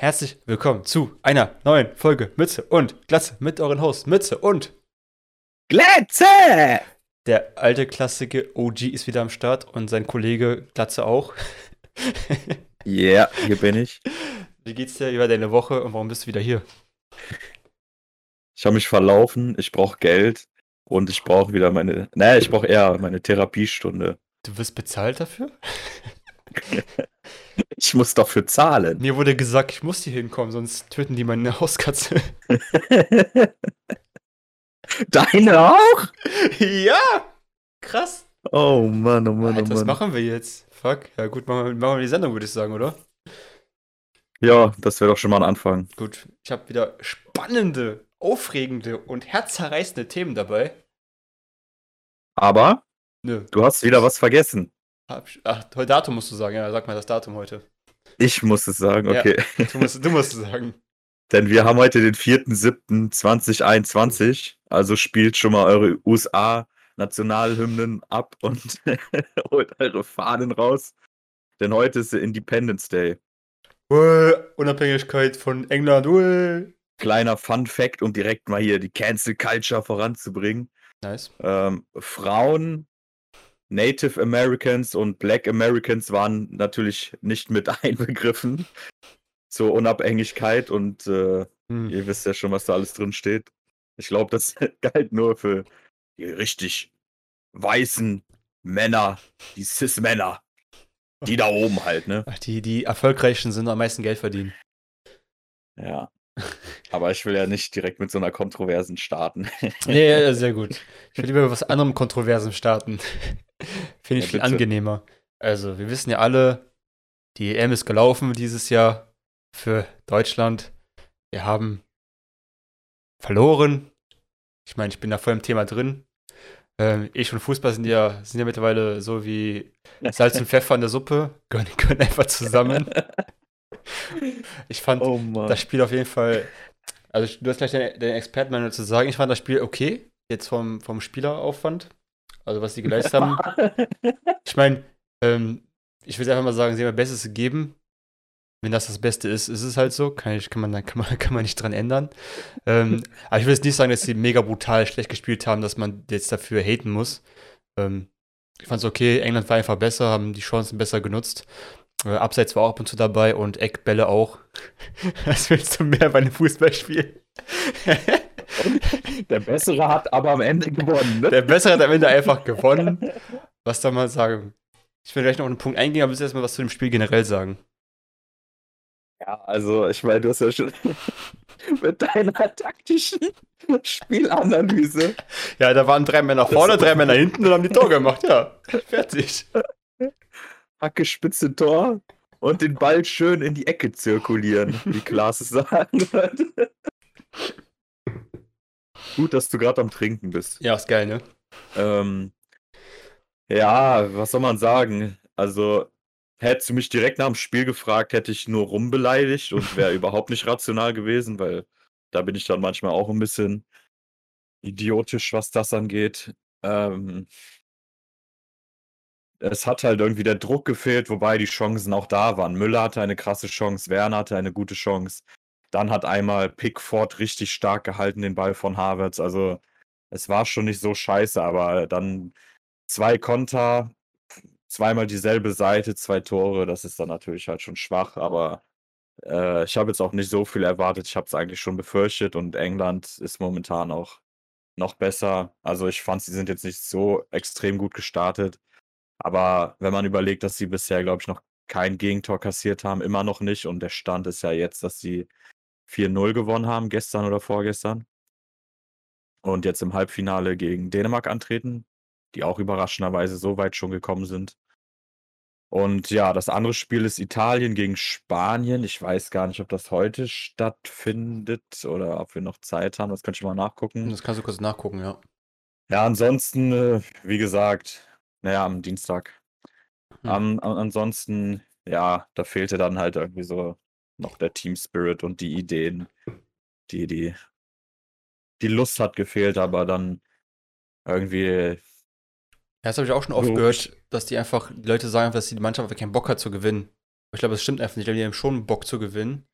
Herzlich willkommen zu einer neuen Folge Mütze und Glatze mit euren Hosts Mütze und Glatze! Der alte klassische OG ist wieder am Start und sein Kollege Glatze auch. Ja, yeah, hier bin ich. Wie geht's dir über deine Woche und warum bist du wieder hier? Ich habe mich verlaufen, ich brauche Geld und ich brauche wieder meine, naja, ich brauche eher meine Therapiestunde. Du wirst bezahlt dafür? ich muss dafür zahlen. Mir wurde gesagt, ich muss hier hinkommen, sonst töten die meine Hauskatze. Deine auch? Ja! Krass. Oh Mann, oh Mann, Alter, oh Mann. Was machen wir jetzt? Fuck. Ja gut, machen wir, machen wir die Sendung, würde ich sagen, oder? Ja, das wäre doch schon mal ein Anfang. Gut, ich habe wieder spannende, aufregende und herzzerreißende Themen dabei. Aber Nö. du hast wieder was vergessen. Ach, heute Datum musst du sagen. Ja, sag mal das Datum heute. Ich muss es sagen, okay. Ja, du, musst, du musst es sagen. Denn wir haben heute den 4.7.2021. Also spielt schon mal eure USA-Nationalhymnen ab und holt eure Fahnen raus. Denn heute ist der Independence Day. Uäh, Unabhängigkeit von England. Uäh. Kleiner Fun Fact, um direkt mal hier die Cancel Culture voranzubringen. Nice. Ähm, Frauen, Native Americans und Black Americans waren natürlich nicht mit einbegriffen zur Unabhängigkeit und äh, hm. ihr wisst ja schon, was da alles drin steht. Ich glaube, das galt nur für die richtig weißen Männer, die Cis-Männer. Die da oben halt, ne? Ach, die, die erfolgreichen sind am meisten Geld verdienen. Ja. Aber ich will ja nicht direkt mit so einer Kontroversen starten. nee, ja, sehr gut. Ich will lieber mit was anderem Kontroversen starten. Finde ich ja, viel angenehmer. Also, wir wissen ja alle, die EM ist gelaufen dieses Jahr für Deutschland. Wir haben verloren. Ich meine, ich bin da voll im Thema drin. Ähm, ich und Fußball sind ja, sind ja mittlerweile so wie Salz und Pfeffer in der Suppe. Gehören, gehören einfach zusammen. Ich fand oh das Spiel auf jeden Fall. Also, du hast gleich deine, deine Expertenmeinung zu sagen. Ich fand das Spiel okay, jetzt vom, vom Spieleraufwand. Also, was sie geleistet haben. Ich meine, ähm, ich will einfach mal sagen, sie haben ihr Bestes gegeben. Wenn das das Beste ist, ist es halt so. Kann, ich, kann, man, kann, man, kann man nicht dran ändern. ähm, aber ich will jetzt nicht sagen, dass sie mega brutal schlecht gespielt haben, dass man jetzt dafür haten muss. Ähm, ich fand es okay. England war einfach besser, haben die Chancen besser genutzt. Äh, Abseits war auch ab und zu dabei und Eckbälle auch. Was willst du mehr bei einem Fußballspiel? Der Bessere hat aber am Ende gewonnen. Ne? Der Bessere hat am Ende einfach gewonnen. Was soll man sagen? Ich will gleich noch einen Punkt eingehen, aber willst du erstmal was zu dem Spiel generell sagen? Ja, also ich meine, du hast ja schon mit deiner taktischen Spielanalyse. Ja, da waren drei Männer vorne, drei Männer hinten und haben die Tor gemacht. Ja, fertig. Hacke spitze Tor und den Ball schön in die Ecke zirkulieren, wie Klaas es sagen würde. Gut, dass du gerade am Trinken bist. Ja, ist geil, ne? Ähm, ja, was soll man sagen? Also, hättest du mich direkt nach dem Spiel gefragt, hätte ich nur rumbeleidigt und wäre überhaupt nicht rational gewesen, weil da bin ich dann manchmal auch ein bisschen idiotisch, was das angeht. Ähm, es hat halt irgendwie der Druck gefehlt, wobei die Chancen auch da waren. Müller hatte eine krasse Chance, Werner hatte eine gute Chance. Dann hat einmal Pickford richtig stark gehalten, den Ball von Havertz. Also es war schon nicht so scheiße, aber dann zwei Konter, zweimal dieselbe Seite, zwei Tore, das ist dann natürlich halt schon schwach, aber äh, ich habe jetzt auch nicht so viel erwartet. Ich habe es eigentlich schon befürchtet und England ist momentan auch noch besser. Also ich fand, sie sind jetzt nicht so extrem gut gestartet. Aber wenn man überlegt, dass sie bisher, glaube ich, noch kein Gegentor kassiert haben, immer noch nicht. Und der Stand ist ja jetzt, dass sie 4-0 gewonnen haben, gestern oder vorgestern. Und jetzt im Halbfinale gegen Dänemark antreten, die auch überraschenderweise so weit schon gekommen sind. Und ja, das andere Spiel ist Italien gegen Spanien. Ich weiß gar nicht, ob das heute stattfindet oder ob wir noch Zeit haben. Das könnte ich mal nachgucken. Das kannst du kurz nachgucken, ja. Ja, ansonsten, äh, wie gesagt, naja, am Dienstag. Hm. Um, ansonsten, ja, da fehlte dann halt irgendwie so noch der Team Spirit und die Ideen, die, die, die Lust hat gefehlt, aber dann irgendwie. Ja, das habe ich auch schon oft gehört, dass die einfach, die Leute sagen, dass die Mannschaft einfach keinen Bock hat zu gewinnen. Ich glaube, das stimmt einfach nicht. Ich glaube, die haben schon Bock zu gewinnen.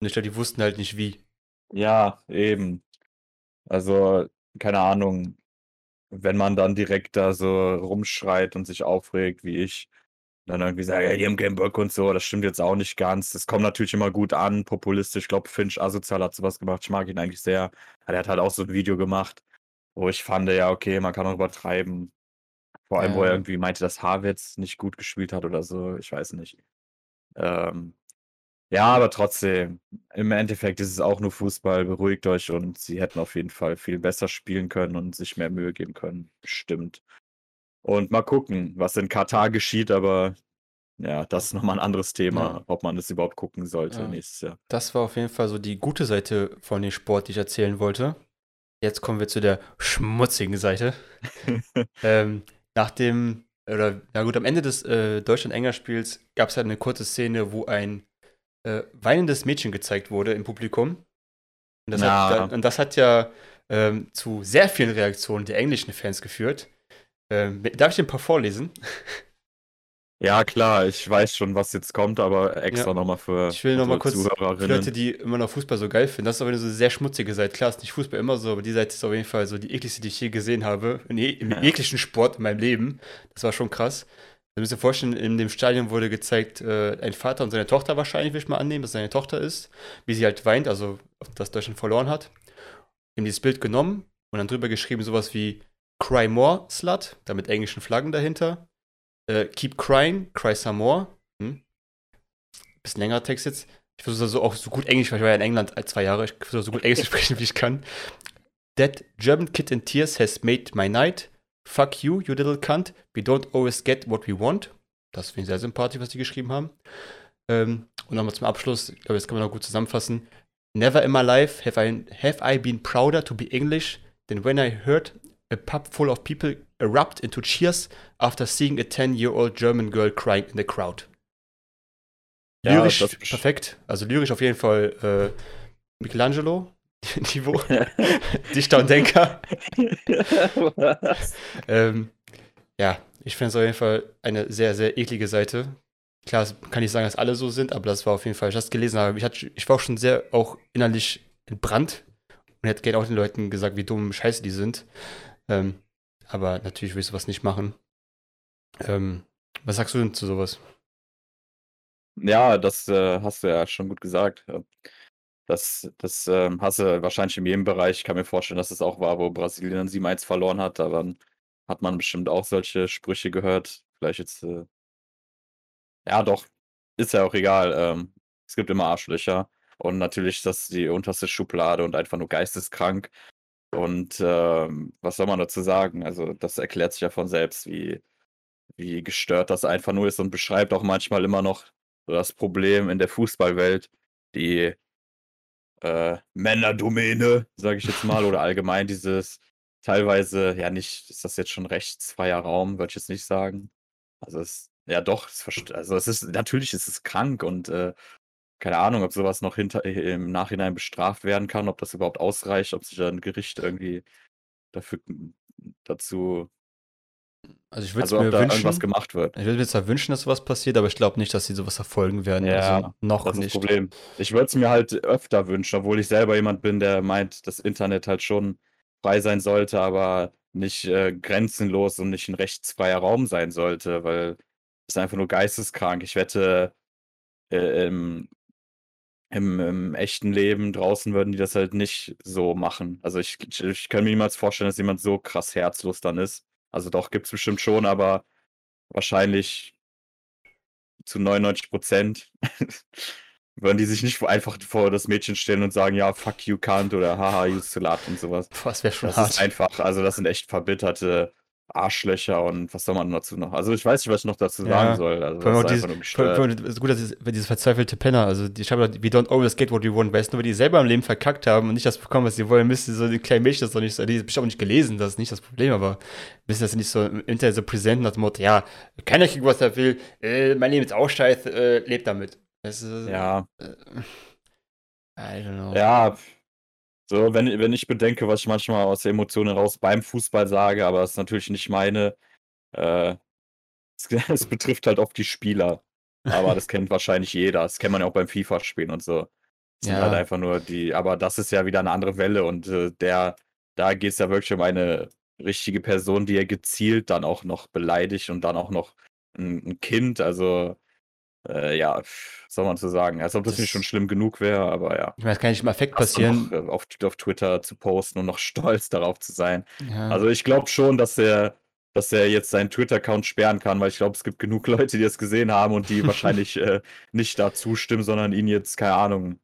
Und ich glaube, die wussten halt nicht wie. Ja, eben. Also, keine Ahnung, wenn man dann direkt da so rumschreit und sich aufregt, wie ich, dann irgendwie sagt, ja, die haben keinen Bock und so, das stimmt jetzt auch nicht ganz. Das kommt natürlich immer gut an, populistisch. Ich glaube, Finch Asozial hat sowas gemacht. Ich mag ihn eigentlich sehr. Er hat halt auch so ein Video gemacht, wo ich fand, ja, okay, man kann auch übertreiben. Vor allem, wo er Ja. irgendwie meinte, dass Havertz nicht gut gespielt hat oder so. Ich weiß nicht. Ähm, ja, aber trotzdem, im Endeffekt ist es auch nur Fußball. Beruhigt euch und sie hätten auf jeden Fall viel besser spielen können und sich mehr Mühe geben können. Bestimmt. Und mal gucken, was in Katar geschieht, aber ja, das ist nochmal ein anderes Thema, Ja. ob man das überhaupt gucken sollte Ja. nächstes Jahr. Das war auf jeden Fall so die gute Seite von dem Sport, die ich erzählen wollte. Jetzt kommen wir zu der schmutzigen Seite. ähm, nach dem, oder na gut, am Ende des äh, Deutschland-England-Spiels gab es halt eine kurze Szene, wo ein äh, weinendes Mädchen gezeigt wurde im Publikum. Und das, Na. hat, und das hat ja ähm, zu sehr vielen Reaktionen der englischen Fans geführt. Ähm, darf ich dir ein paar vorlesen? Ja, klar, ich weiß schon, was jetzt kommt, aber extra Ja. nochmal für Ich will noch mal kurz Für. Leute, die immer noch Fußball so geil finden, das ist aber eine so sehr schmutzige Seite. Klar, ist nicht Fußball immer so, aber die Seite ist auf jeden Fall so die ekligste, die ich je gesehen habe. In je, Im Ja. jeglichen Sport in meinem Leben. Das war schon krass. Ihr müsst euch vorstellen, in dem Stadion wurde gezeigt, äh, ein Vater und seine Tochter wahrscheinlich, will ich mal annehmen, dass seine Tochter ist, wie sie halt weint, also dass Deutschland verloren hat. Haben dieses Bild genommen und dann drüber geschrieben, sowas wie Cry More, Slut, da mit englischen Flaggen dahinter. Äh, keep crying, cry some more. Hm? Bisschen längerer Text jetzt. Ich versuche so auch so gut Englisch, weil ich war ja in England zwei Jahre. Ich versuche so gut Englisch zu sprechen, wie ich kann. That German kid in tears has made my night. Fuck you, you little cunt. We don't always get what we want. Das finde ich sehr sympathisch, was die geschrieben haben. Ähm, und nochmal zum Abschluss, ich glaube, das kann man noch gut zusammenfassen. Never in my life have I, have I been prouder to be English than when I heard a pub full of people erupt into cheers after seeing a 10-year-old German girl crying in the crowd. Ja, Lyrisch das- perfekt. Also lyrisch auf jeden Fall äh, Michelangelo, Niveau, Dichter und Denker. Ähm, ja, ich finde es auf jeden Fall eine sehr, sehr eklige Seite. Klar, kann ich sagen, dass alle so sind, aber das war auf jeden Fall, ich das gelesen habe, ich, hatte, ich war auch schon sehr auch innerlich entbrannt und hätte gerne auch den Leuten gesagt, wie dumm scheiße die sind. Ähm, aber natürlich will ich sowas nicht machen. Ähm, was sagst du denn zu sowas? Ja, das äh, hast du ja schon gut gesagt. Ja. Das, das ähm, hast du wahrscheinlich in jedem Bereich. Ich kann mir vorstellen, dass es auch war, wo Brasilien dann 7-1 verloren hat. Da hat man bestimmt auch solche Sprüche gehört. Vielleicht jetzt. Äh, ja, doch. Ist ja auch egal. Ähm, es gibt immer Arschlöcher. Und natürlich ist das die unterste Schublade und einfach nur geisteskrank. Und ähm, was soll man dazu sagen? Also, das erklärt sich ja von selbst, wie, wie gestört das einfach nur ist und beschreibt auch manchmal immer noch so das Problem in der Fußballwelt, die äh, Männerdomäne, sage ich jetzt mal, oder allgemein dieses teilweise, ja nicht, ist das jetzt schon rechtsfreier Raum, würde ich jetzt nicht sagen. Also es, ja doch, es, also es ist, natürlich ist es krank und äh, keine Ahnung, ob sowas noch hinter, im Nachhinein bestraft werden kann, ob das überhaupt ausreicht, ob sich da ein Gericht irgendwie dafür dazu, Also ich würde also mir da irgendwas wünschen, gemacht wird. ich würde mir zwar wünschen, dass sowas passiert, aber ich glaube nicht, dass sie sowas verfolgen werden. Ja, also noch Das ist nicht. das Problem. Ich würde es mir halt öfter wünschen, obwohl ich selber jemand bin, der meint, das Internet halt schon frei sein sollte, aber nicht äh, grenzenlos und nicht ein rechtsfreier Raum sein sollte, weil es einfach nur geisteskrank. Ich wette, äh, im, im, im echten Leben draußen würden die das halt nicht so machen. Also ich, ich, ich kann mir niemals vorstellen, dass jemand so krass herzlos dann ist. Also doch, gibt es bestimmt schon, aber wahrscheinlich zu 99 Prozent würden die sich nicht einfach vor das Mädchen stellen und sagen, ja, fuck you can't oder haha, you slut und sowas. Boah, das wäre schon Das hart. ist einfach, also das sind echt verbitterte Arschlöcher und was soll man dazu noch? Also ich weiß nicht, was ich noch dazu Ja, sagen soll. Also das ist dieses, allem, ist gut, dass es, wenn diese verzweifelte Penner, also die schreiben, we don't always get what we want, weißt du, nur, weil die selber im Leben verkackt haben und nicht das bekommen, was sie wollen, müssen so die kleinen Mädchen das doch nicht so, die ist auch nicht gelesen, das ist nicht das Problem, aber müssen das nicht so im Internet so präsent nach dem Motto, ja, keiner kriegt, was er will, äh, mein Leben ist auch scheiße, äh, lebt damit. Ist, Ja, äh, I don't know. ja. So, wenn, wenn ich bedenke, was ich manchmal aus der Emotionen raus beim Fußball sage, aber es ist natürlich nicht meine, äh, es, betrifft halt oft die Spieler. Aber das kennt wahrscheinlich jeder. Das kennt man ja auch beim FIFA-Spielen und so. Das sind halt einfach nur die, aber das ist ja wieder eine andere Welle und äh, der, da geht es ja wirklich um eine richtige Person, die er gezielt dann auch noch beleidigt und dann auch noch ein, ein Kind, also äh, ja, soll man so sagen. Als ob das, das nicht schon schlimm genug wäre, aber ja. Ich meine, es kann nicht im Effekt passieren. Noch, äh, auf, auf Twitter zu posten und noch stolz darauf zu sein. Ja. Also ich glaube schon, dass er, dass er jetzt seinen Twitter-Account sperren kann, weil ich glaube, es gibt genug Leute, die das gesehen haben und die wahrscheinlich äh, nicht da zustimmen, sondern ihn jetzt, keine Ahnung,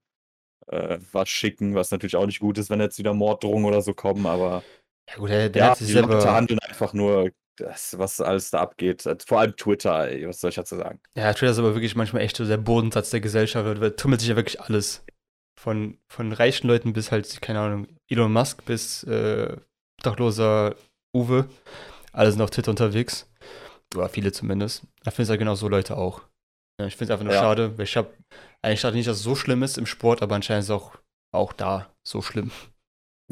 äh, was schicken, was natürlich auch nicht gut ist, wenn jetzt wieder Morddrohungen oder so kommen, aber ja, gut, der, der ja, die selber... Leute handeln einfach nur das, was alles da abgeht. Vor allem Twitter, ey, was soll ich dazu sagen? Ja, Twitter ist aber wirklich manchmal echt so der Bodensatz der Gesellschaft. Da tummelt sich ja wirklich alles. Von, von reichen Leuten bis halt, keine Ahnung, Elon Musk bis äh, dachloser Uwe. Alle sind auf Twitter unterwegs. Oder viele zumindest. Da finde ich ja genau so Leute auch. Ja, ich finde es einfach nur ja. schade, weil ich habe eigentlich dachte nicht, dass es so schlimm ist im Sport, aber anscheinend ist es auch, auch da so schlimm.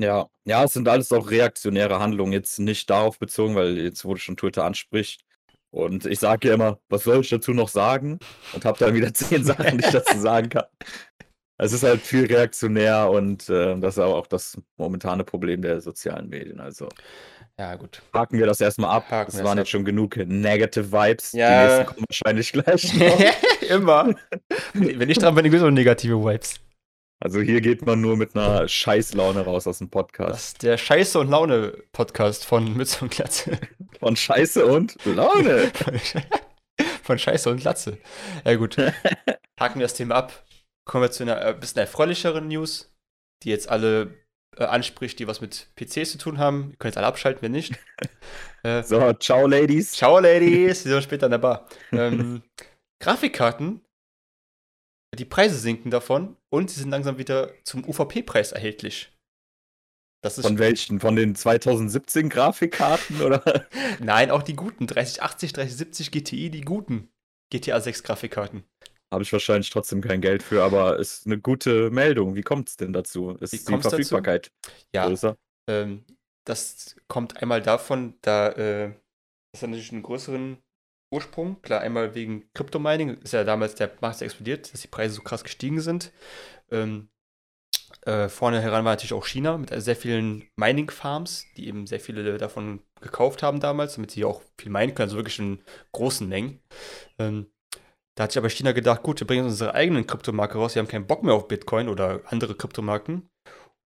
Ja, ja, es sind alles auch reaktionäre Handlungen, jetzt nicht darauf bezogen, weil jetzt wurde schon Twitter anspricht. Und ich sage ja immer, was soll ich dazu noch sagen? Und habe dann wieder zehn Sachen, die ich dazu sagen kann. Es ist halt viel reaktionär und äh, das ist aber auch das momentane Problem der sozialen Medien. Also ja, gut. Haken wir das erstmal ab. Haken das waren jetzt ab. schon genug Negative Vibes. Ja. Die nächsten kommen wahrscheinlich gleich. Immer. Wenn ich dran bin, gibt es auch negative Vibes. Also hier geht man nur mit einer Scheißlaune raus aus dem Podcast. Das ist der Scheiße und Laune Podcast von Mütze und Glatze. Von Scheiße und Laune. von Scheiße und Glatze. Ja gut. Haken wir das Thema ab. Kommen wir zu einer äh, bisschen erfreulicheren News, die jetzt alle äh, anspricht, die was mit PCs zu tun haben. Ihr könnt jetzt alle abschalten, wenn nicht. Äh, so, ciao Ladies. Ciao Ladies, die sind später in der Bar. Ähm, Grafikkarten die Preise sinken davon und sie sind langsam wieder zum UVP-Preis erhältlich. Von welchen? Von den 2017 Grafikkarten oder? Nein, auch die guten. 3080, 3070 GTI, die guten GTA 6 Grafikkarten. Habe ich wahrscheinlich trotzdem kein Geld für, aber ist eine gute Meldung. Wie kommt es denn dazu? Ist die Verfügbarkeit dazu? Ja, größer? Ähm, das kommt einmal davon, da äh, das natürlich einen größeren Ursprung. Klar, einmal wegen Crypto-Mining, ist ja damals der Markt explodiert, dass die Preise so krass gestiegen sind. Ähm, äh, vorne heran war natürlich auch China mit sehr vielen Mining-Farms, die eben sehr viele davon gekauft haben damals, damit sie auch viel meinen können, also wirklich in großen Mengen. Ähm, da hat sich aber China gedacht, gut, wir bringen unsere eigenen Kryptomarke raus, wir haben keinen Bock mehr auf Bitcoin oder andere Kryptomarken.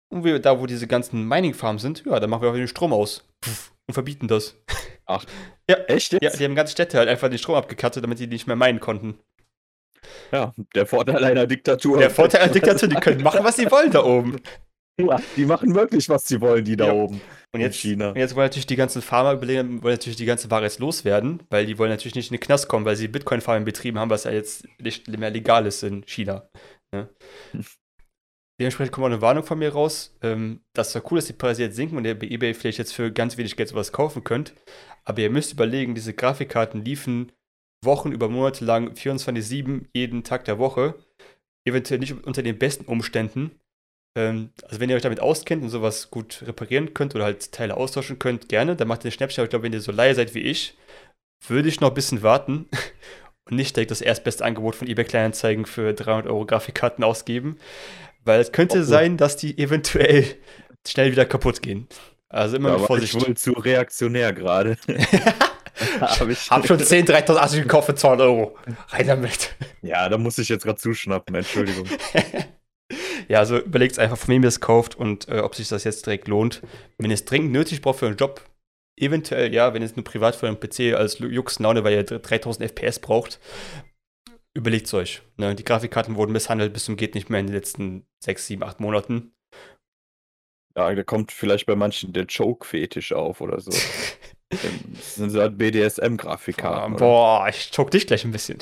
Und wir, da, wo diese ganzen Mining-Farms sind, ja, da machen wir auch den Strom aus. Puff, und verbieten das. Ach, ja, echt jetzt? Ja, die haben ganze Städte halt einfach den Strom abgekattet, damit die nicht mehr meinen konnten. Ja, der Vorteil einer Diktatur. Der Vorteil einer Diktatur, die können machen, was sie wollen da oben. Ja, die machen wirklich, was sie wollen, die da ja. oben. Und jetzt, China. Und jetzt wollen natürlich die ganzen Farmer überlegen, wollen natürlich die ganze Ware jetzt loswerden, weil die wollen natürlich nicht in den Knast kommen, weil sie Bitcoin-Farming betrieben haben, was ja jetzt nicht mehr legal ist in China. Ja. Dementsprechend kommt auch eine Warnung von mir raus, ähm, dass zwar cool ist, die Preise jetzt sinken und ihr bei eBay vielleicht jetzt für ganz wenig Geld sowas kaufen könnt, aber ihr müsst überlegen, diese Grafikkarten liefen Wochen über Monate lang 24-7 jeden Tag der Woche, eventuell nicht unter den besten Umständen. Ähm, also wenn ihr euch damit auskennt und sowas gut reparieren könnt oder halt Teile austauschen könnt, gerne, dann macht ihr den Schnäppchen, aber ich glaube, wenn ihr so leise seid wie ich, würde ich noch ein bisschen warten und nicht direkt das erstbeste Angebot von eBay Kleinanzeigen für 300 Euro Grafikkarten ausgeben. Weil es könnte oh, sein, dass die eventuell schnell wieder kaputt gehen. Also immer ja, mit Vorsicht. Ich wohl zu reaktionär gerade. hab ich hab schon 10, 3080 gekauft für 200 Euro. Rein damit. Ja, da muss ich jetzt gerade zuschnappen, Entschuldigung. ja, also überlegt einfach, von wem ihr es kauft und äh, ob sich das jetzt direkt lohnt. Wenn ihr es dringend nötig braucht für einen Job, eventuell ja, wenn ihr es nur privat für einen PC als Jux Laune, weil ihr 3000 FPS braucht, überlegt es euch. Ne? Die Grafikkarten wurden misshandelt bis zum geht nicht mehr in den letzten 6, 7, 8 Monaten. Ja, da kommt vielleicht bei manchen der Choke-Fetisch auf oder so. das sind so halt BDSM-Grafikkarten. Boah, ich choke dich gleich ein bisschen.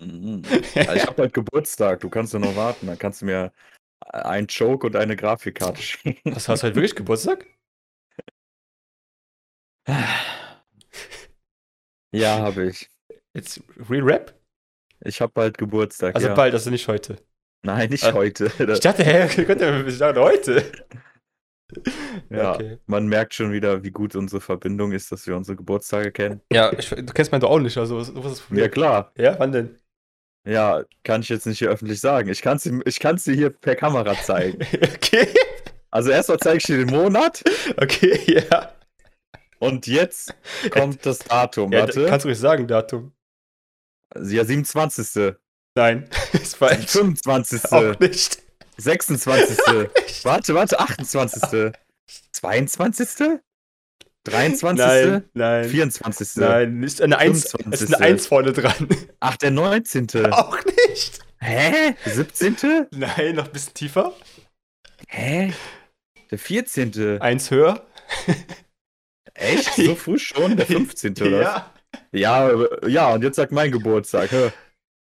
Mhm. Ja, ich habe halt Geburtstag, du kannst ja noch warten. Dann kannst du mir ein Choke und eine Grafikkarte schicken. Was hast du halt wirklich Geburtstag? Ja, habe ich. Jetzt Real Rap? Ich habe bald Geburtstag. Also ja. bald, also nicht heute. Nein, nicht ah, heute. Ich dachte, hä, könnt ihr ich dachte, heute. Ja, okay. man merkt schon wieder, wie gut unsere Verbindung ist, dass wir unsere Geburtstage kennen. Ja, ich, du kennst meinen doch auch nicht, also was, was ist das Problem? Ja, klar. Ja, wann denn? Ja, kann ich jetzt nicht hier öffentlich sagen. Ich kann es ich kann's dir hier per Kamera zeigen. okay. Also erstmal zeige ich dir den Monat Okay, ja. und jetzt kommt das Datum. ja Warte. kannst du ruhig sagen, Datum. Ja, 27. Nein, ist falsch. 25. Auch nicht. 26. Warte, warte, 28. 22. 23. Nein, nein. 24. Nein, ist eine 1, ist 25.. eine 1 vorne dran. Ach, der 19. Auch nicht. Hä? 17. Nein, noch ein bisschen tiefer. Hä? Der 14. Eins höher. Echt? So früh schon? Der 15. oder? was? Ja. Ja, äh, ja, und jetzt sagt mein Geburtstag. Jetzt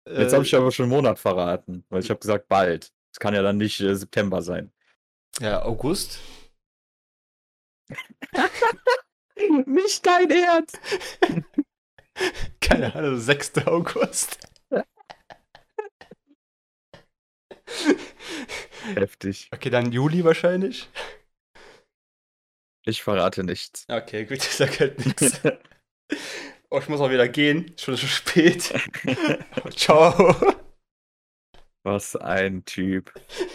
Äh, habe ich aber schon einen Monat verraten, weil ich habe gesagt bald. Es kann ja dann nicht äh, September sein. Ja, August. Nicht dein Ernst! Keine Ahnung, 6. August. Heftig. Okay, dann Juli wahrscheinlich. Ich verrate nichts. Okay, gut, ich sag halt nichts. Oh, ich muss auch wieder gehen. Schon so spät. Ciao. Was ein Typ.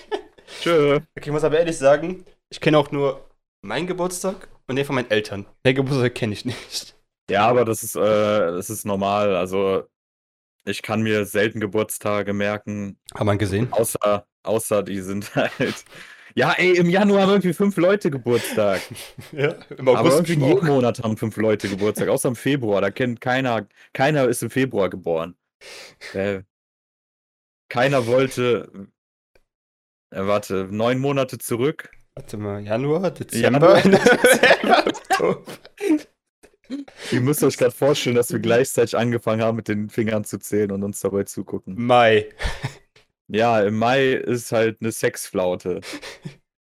Tschö. Okay, ich muss aber ehrlich sagen, ich kenne auch nur meinen Geburtstag und den von meinen Eltern. Den Geburtstag kenne ich nicht. Ja, aber das ist, äh, das ist normal. Also, ich kann mir selten Geburtstage merken, Haben wir gesehen? außer, außer die sind halt. Ja, ey, im Januar haben irgendwie fünf Leute Geburtstag. Ja, im Aber August irgendwie schon jeden auch. Monat haben fünf Leute Geburtstag, außer im Februar. Da kennt keiner, keiner ist im Februar geboren. Äh, keiner wollte. Äh, warte, neun Monate zurück. Warte mal, Januar, Dezember, Januar, Oktober. Ihr müsst euch gerade vorstellen, dass wir gleichzeitig angefangen haben, mit den Fingern zu zählen und uns dabei zugucken. Mai. Ja, im Mai ist halt eine Sexflaute.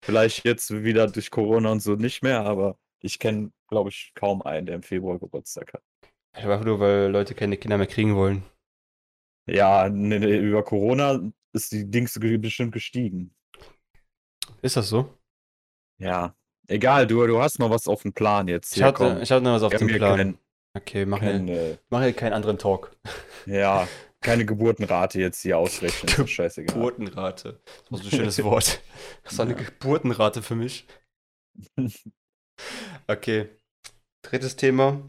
Vielleicht jetzt wieder durch Corona und so nicht mehr, aber ich kenne, glaube ich, kaum einen, der im Februar Geburtstag hat. Einfach nur, weil Leute keine Kinder mehr kriegen wollen. Ja, ne, ne, über Corona ist die Dings bestimmt gestiegen. Ist das so? Ja, egal, du, du hast noch was auf dem Plan jetzt. Ich hatte, komm. ich hatte noch was auf dem Plan. kein, Okay, mach, kein, hier, äh, mach hier keinen anderen Talk. ja, keine Geburtenrate jetzt hier ausrechnen. Doch scheißegal. Geburtenrate. Das ist ein schönes Wort. Das ist eine Ja. Geburtenrate für mich. Okay. Drittes Thema.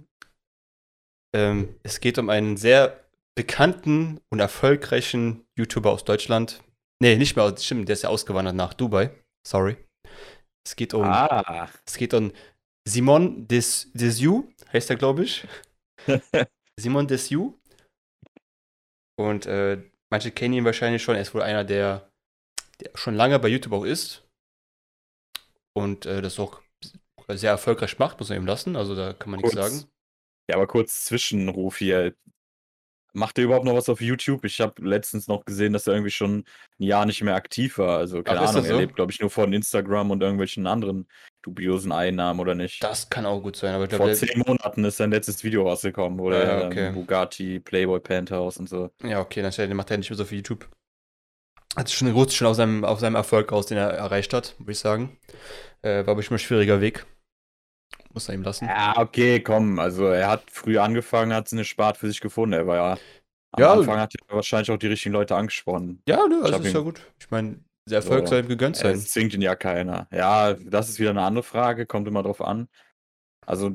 Ähm, es geht um einen sehr bekannten und erfolgreichen YouTuber aus Deutschland. Nee, nicht mehr aus, stimmt, der ist ja ausgewandert nach Dubai. Sorry. Es geht um, Ah, es geht um Simon Des, Desiu, heißt er, glaube ich. Simon Desiu. Und äh, manche kennen ihn wahrscheinlich schon. Er ist wohl einer, der, der schon lange bei YouTube auch ist. Und äh, das auch sehr erfolgreich macht, muss man ihm lassen. Also da kann man nichts Kurz. sagen. ja, aber kurz Zwischenruf hier. Macht er überhaupt noch was auf YouTube? Ich habe letztens noch gesehen, dass er irgendwie schon ein Jahr nicht mehr aktiv war. Also keine Ach, Ahnung, das er so? lebt, glaube ich, nur von Instagram und irgendwelchen anderen dubiosen Einnahmen oder nicht. Das kann auch gut sein, aber ich Vor glaube, zehn Monaten ist sein letztes Video rausgekommen, wo Ja, er okay. ähm, Bugatti, Playboy Penthouse und so. ja, okay, dann macht er nicht mehr so viel YouTube. Hat schon ruht schon auf seinem, auf seinem Erfolg aus, den er erreicht hat, würde ich sagen. Äh, war bestimmt ein schwieriger Weg. Muss er ihm lassen. Ja, okay, komm. Also er hat früh angefangen, hat eine Spart für sich gefunden. Er war ja am Ja. Anfang hat er wahrscheinlich auch die richtigen Leute angesprochen. Ja, ne, also ist ihn- ja gut. Ich meine, der Erfolg So. soll ihm gegönnt sein. Es zwingt ihn ja keiner. Ja, das ist wieder eine andere Frage, kommt immer drauf an. Also,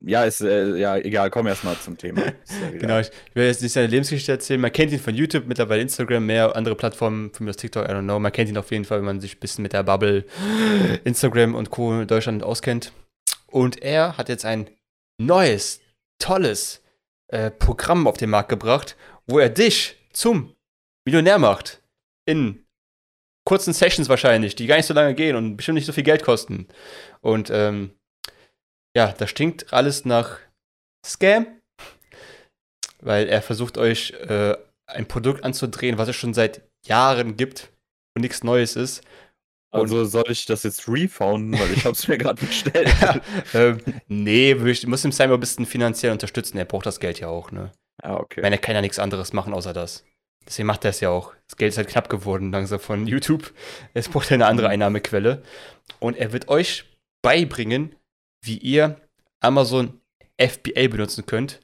ja, ist äh, ja egal, komm erstmal zum Thema. Ja. Genau, ich, ich will jetzt nicht seine Lebensgeschichte erzählen. Man kennt ihn von YouTube, mittlerweile Instagram, mehr andere Plattformen, von mir aus TikTok, I don't know. Man kennt ihn auf jeden Fall, wenn man sich ein bisschen mit der Bubble Instagram und Co. in Deutschland auskennt. Und er hat jetzt ein neues, tolles äh, Programm auf den Markt gebracht, wo er dich zum Millionär macht. In kurzen Sessions wahrscheinlich, die gar nicht so lange gehen und bestimmt nicht so viel Geld kosten. Und ähm, ja, das stinkt alles nach Scam, weil er versucht euch äh, ein Produkt anzudrehen, was es schon seit Jahren gibt und nichts Neues ist. Also soll ich das jetzt refounden, weil ich habe es mir gerade bestellt. ähm, nee, ich muss ihm Simon ein bisschen finanziell unterstützen. Er braucht das Geld ja auch, ne? Ja, okay. Ich meine, er kann ja nichts anderes machen außer das. Deswegen macht er es ja auch. Das Geld ist halt knapp geworden langsam von YouTube. Es braucht eine andere Einnahmequelle. Und er wird euch beibringen, wie ihr Amazon FBA benutzen könnt.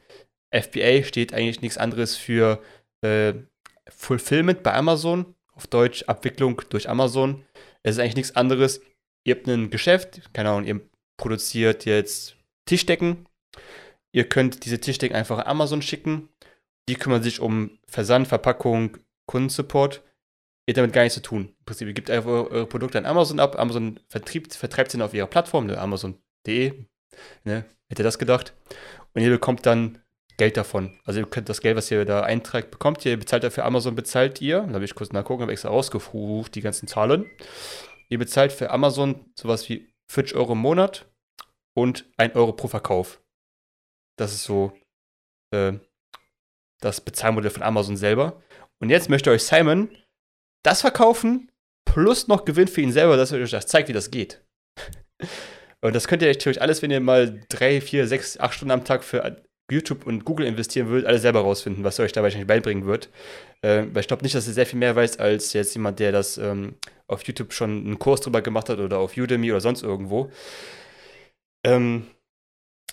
FBA steht eigentlich nichts anderes für äh, Fulfillment bei Amazon, auf Deutsch Abwicklung durch Amazon. Es ist eigentlich nichts anderes. Ihr habt ein Geschäft, keine Ahnung, ihr produziert jetzt Tischdecken. Ihr könnt diese Tischdecken einfach an Amazon schicken. Die kümmern sich um Versand, Verpackung, Kundensupport. Ihr habt damit gar nichts zu tun. Im Prinzip, ihr gebt einfach eure Produkte an Amazon ab. Amazon vertriebt, vertreibt sie dann auf ihrer Plattform, ne, Amazon.de. Ne, hätte das gedacht. Und ihr bekommt dann Geld davon. Also ihr könnt das Geld, was ihr da eintragt, bekommt ihr, bezahlt dafür Amazon, bezahlt ihr. Da habe ich kurz nachgucken, habe extra rausgerufen, die ganzen Zahlen. Ihr bezahlt für Amazon sowas wie 40 Euro im Monat und 1 Euro pro Verkauf. Das ist so äh, das Bezahlmodell von Amazon selber. Und jetzt möchte euch Simon das verkaufen plus noch Gewinn für ihn selber, dass er euch das zeigt, wie das geht. Und das könnt ihr natürlich alles, wenn ihr mal drei, vier, sechs, acht Stunden am Tag für YouTube und Google investieren würdet, alles selber rausfinden, was euch da wahrscheinlich beibringen wird. Äh, weil ich glaube nicht, dass er sehr viel mehr weiß als jetzt jemand, der das ähm, auf YouTube schon einen Kurs drüber gemacht hat oder auf Udemy oder sonst irgendwo. Ähm,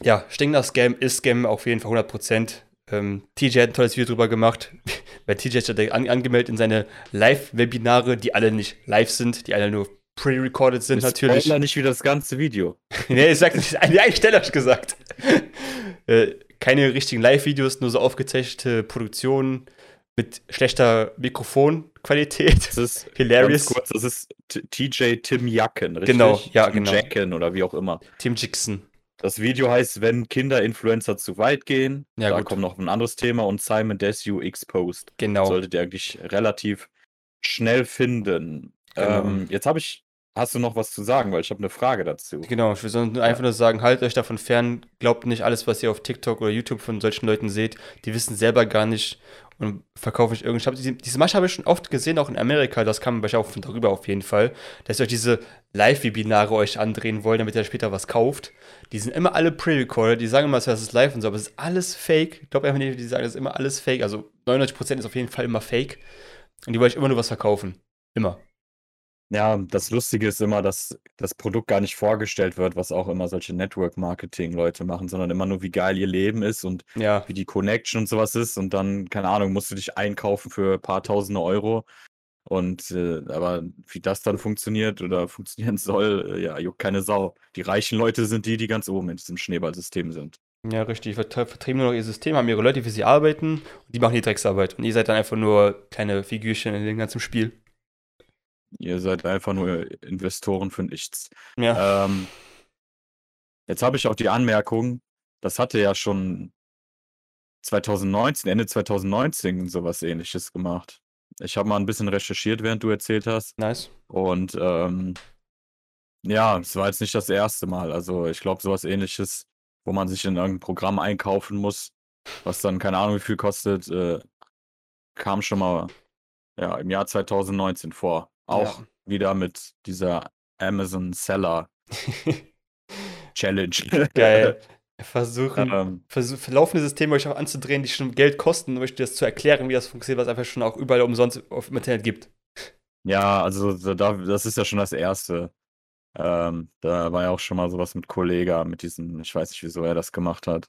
ja, Stingner Scam ist Scam auf jeden Fall 100%. Ähm, TJ hat ein tolles Video drüber gemacht, weil TJ hat an, angemeldet in seine Live-Webinare, die alle nicht live sind, die alle nur pre-recorded sind ich natürlich. Ich nicht wie das ganze Video. nee, ich sag nicht, an die Stelle habe ich gesagt. äh, keine richtigen Live-Videos, nur so aufgezeichnete Produktionen mit schlechter Mikrofonqualität. Das ist hilarious. Kurz, das ist TJ Tim Jacken, richtig? Genau, ja, Tim genau. Jacken oder wie auch immer. Tim Jackson. Das Video heißt, wenn Kinder-Influencer zu weit gehen. Ja, da gut. kommt noch ein anderes Thema und Simon Desue Exposed. Genau. Solltet ihr eigentlich relativ schnell finden. Genau. Ähm, jetzt habe ich Hast du noch was zu sagen? Weil ich habe eine Frage dazu. Genau, ich will einfach nur sagen, haltet euch davon fern, glaubt nicht alles, was ihr auf TikTok oder YouTube von solchen Leuten seht. Die wissen selber gar nicht und verkaufen euch irgendwie. Diese, diese Masche habe ich schon oft gesehen, auch in Amerika, das kam euch auch von darüber auf jeden Fall, dass ihr euch diese Live-Webinare euch andrehen wollt, damit ihr später was kauft. Die sind immer alle pre-recorded, die sagen immer, das ist live und so, aber es ist alles fake. Ich glaube einfach nicht, die sagen, das ist immer alles fake. Also 99% ist auf jeden Fall immer fake. Und die wollen euch immer nur was verkaufen. Immer. Ja, das Lustige ist immer, dass das Produkt gar nicht vorgestellt wird, was auch immer solche Network-Marketing-Leute machen, sondern immer nur, wie geil ihr Leben ist und Ja. wie die Connection und sowas ist. Und dann, keine Ahnung, musst du dich einkaufen für ein paar Tausende Euro. Und äh, aber wie das dann funktioniert oder funktionieren soll, äh, ja, juckt keine Sau. Die reichen Leute sind die, die ganz oben in diesem Schneeballsystem sind. Ja, richtig. vertrieben nur noch ihr System, haben ihre Leute, die für sie arbeiten und die machen die Drecksarbeit. Und ihr seid dann einfach nur kleine Figürchen in dem ganzen Spiel. Ihr seid einfach nur Investoren für nichts. Ja. Ähm, jetzt habe ich auch die Anmerkung, das hatte ja schon 2019, Ende 2019 sowas ähnliches gemacht. Ich habe mal ein bisschen recherchiert, während du erzählt hast. Nice. Und ähm, ja, es war jetzt nicht das erste Mal. Also ich glaube, sowas ähnliches, wo man sich in irgendein Programm einkaufen muss, was dann keine Ahnung wie viel kostet, äh, kam schon mal ja, im Jahr 2019 vor. Auch ja. wieder mit dieser Amazon Seller Challenge. Geil. Versuchen, ähm, versuch, laufende Systeme euch auch anzudrehen, die schon Geld kosten, um euch das zu erklären, wie das funktioniert, was es einfach schon auch überall umsonst auf dem Internet gibt. Ja, also da, das ist ja schon das Erste. Ähm, da war ja auch schon mal sowas mit Kollega, mit diesem, ich weiß nicht, wieso er das gemacht hat.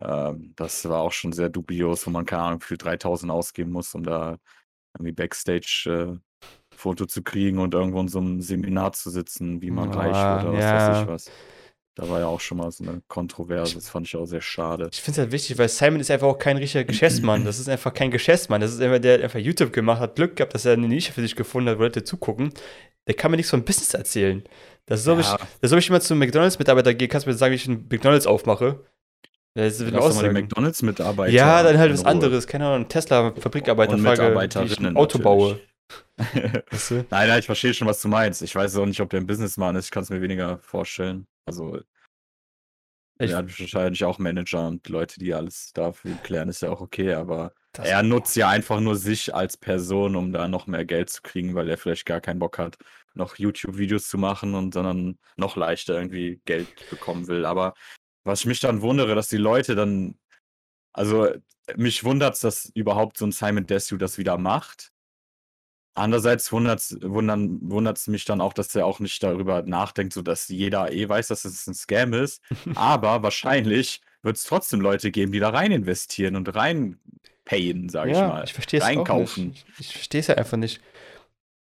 Ähm, das war auch schon sehr dubios, wo man, keine Ahnung, für 3000 ausgeben muss, um da irgendwie Backstage äh, Foto zu kriegen und irgendwo in so einem Seminar zu sitzen, wie man reich wird oder was ja. weiß ich was. Da war ja auch schon mal so eine Kontroverse. Das fand ich auch sehr schade. Ich finde es halt wichtig, weil Simon ist einfach auch kein richtiger Geschäftsmann. Das ist einfach kein Geschäftsmann. Das ist einfach der, der einfach YouTube gemacht hat, Glück gehabt, dass er eine Nische für sich gefunden hat, wo Leute zugucken. Der kann mir nichts von Business erzählen. Das ist so, ja. ich, ich mal zum McDonalds-Mitarbeiter gehe, kannst du mir sagen, wie ich einen McDonalds aufmache. Das wird auch mal McDonalds-Mitarbeiter. Ja, dann halt was anderes. Keine Ahnung, Tesla-Fabrikarbeiter, Mitarbeiterinnen. Auto baue. weißt du? Nein, nein, ich verstehe schon, was du meinst. Ich weiß auch nicht, ob der ein Businessman ist. Ich kann es mir weniger vorstellen. Also, er hat wahrscheinlich auch Manager und Leute, die alles dafür klären, ist ja auch okay, aber er nutzt ja einfach nur sich als Person, um da noch mehr Geld zu kriegen, weil er vielleicht gar keinen Bock hat, noch YouTube-Videos zu machen und sondern noch leichter irgendwie Geld bekommen will. Aber was ich mich dann wundere, dass die Leute dann, also mich wundert es, dass überhaupt so ein Simon Desue das wieder macht. Andererseits wundert es mich dann auch, dass er auch nicht darüber nachdenkt, so dass jeder eh weiß, dass es ein Scam ist. Aber wahrscheinlich wird es trotzdem Leute geben, die da rein investieren und rein reinpayen, sage ja, ich mal. Ich verstehe es Einkaufen. auch nicht. Ich, ich verstehe es ja einfach nicht.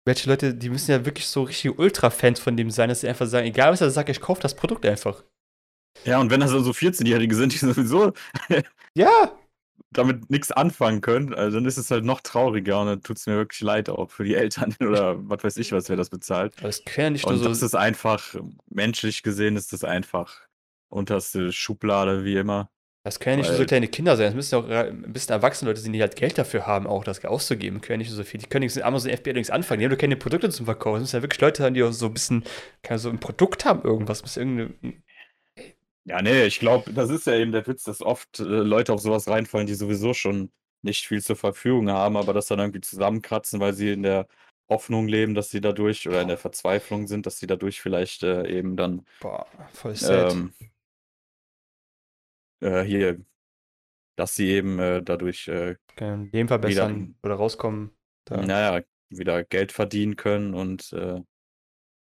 Welche Leute, die müssen ja wirklich so richtig Ultra-Fans von dem sein, dass sie einfach sagen, egal was er sagt, ich kaufe das Produkt einfach. Ja, und wenn das so 14-Jährige sind, die sowieso Ja, damit nichts anfangen können, also dann ist es halt noch trauriger und dann tut es mir wirklich leid auch für die Eltern oder was weiß ich, was wer das bezahlt. aber es können ja nicht nur Und so. das ist einfach, menschlich gesehen, ist das einfach unterste Schublade, wie immer. Das können ja nicht nur so kleine Kinder sein, es müssen ja auch ein bisschen erwachsene Leute sein, die halt Geld dafür haben, auch das auszugeben. Können ja nicht so viel. Die können nichts mit Amazon FBA nichts anfangen. Die haben doch keine Produkte zum Verkaufen. Es müssen ja wirklich Leute sein, die auch so ein bisschen, keine, so ein Produkt haben, irgendwas. Muss irgendeine. Ja, nee, ich glaube, das ist ja eben der Witz, dass oft äh, Leute auf sowas reinfallen, die sowieso schon nicht viel zur Verfügung haben, aber das dann irgendwie zusammenkratzen, weil sie in der Hoffnung leben, dass sie dadurch oder in der Verzweiflung sind, dass sie dadurch vielleicht äh, eben dann Boah, voll sad. ähm, äh, hier, dass sie eben äh, dadurch, äh, Können Leben verbessern oder rauskommen. Da. naja, wieder Geld verdienen können und äh,